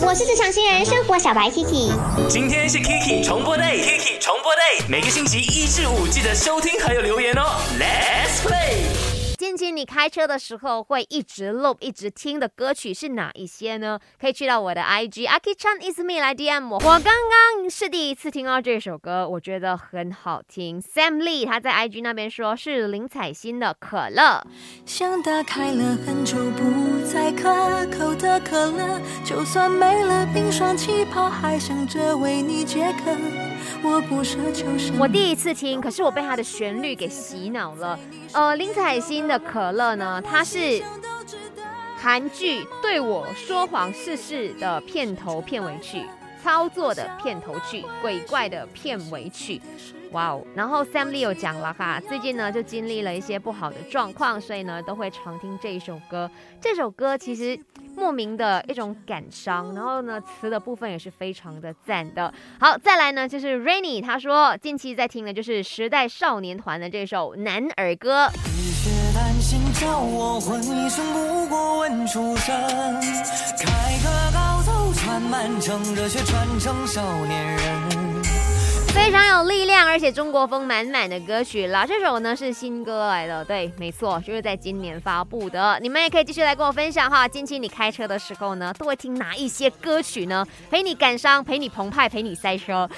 我是职场新人生活小白 Kiki。今天是 Kiki 重播 day，Kiki 重播 day，每个星期一至五记得收听还有留言哦。Let's play。近期你开车的时候会一直 loop 一直听的歌曲是哪一些呢？可以去到我的 IG Aki Chan is me 来 DM 我。我刚刚是第一次听到这首歌，我觉得很好听。Sam Lee 他在 IG 那边说是林采欣的《可乐》。想打开了很久不再可口的可乐，就算没了冰霜气泡，还想着为你解渴。我不奢求什么。我第一次听，可是我被它的旋律给洗脑了。呃，林采欣的。可乐呢？它是韩剧《对我说谎试试》的片头片尾曲，操作的片头曲，鬼怪的片尾曲。哇哦！然后 Sam Lee 有讲了哈，最近呢就经历了一些不好的状况，所以呢都会常听这一首歌。这首歌其实莫名的一种感伤，然后呢词的部分也是非常的赞的。好，再来呢就是 Rainy，他说近期在听的就是时代少年团的这首男儿歌。心叫我魂一生不过问出身，开个高走穿满城，热血传承少年人。非常有力量，而且中国风满满的歌曲啦。这首呢是新歌来的，对，没错，就是在今年发布的。你们也可以继续来跟我分享哈，近期你开车的时候呢，都会听哪一些歌曲呢？陪你感伤，陪你澎湃，陪你塞车。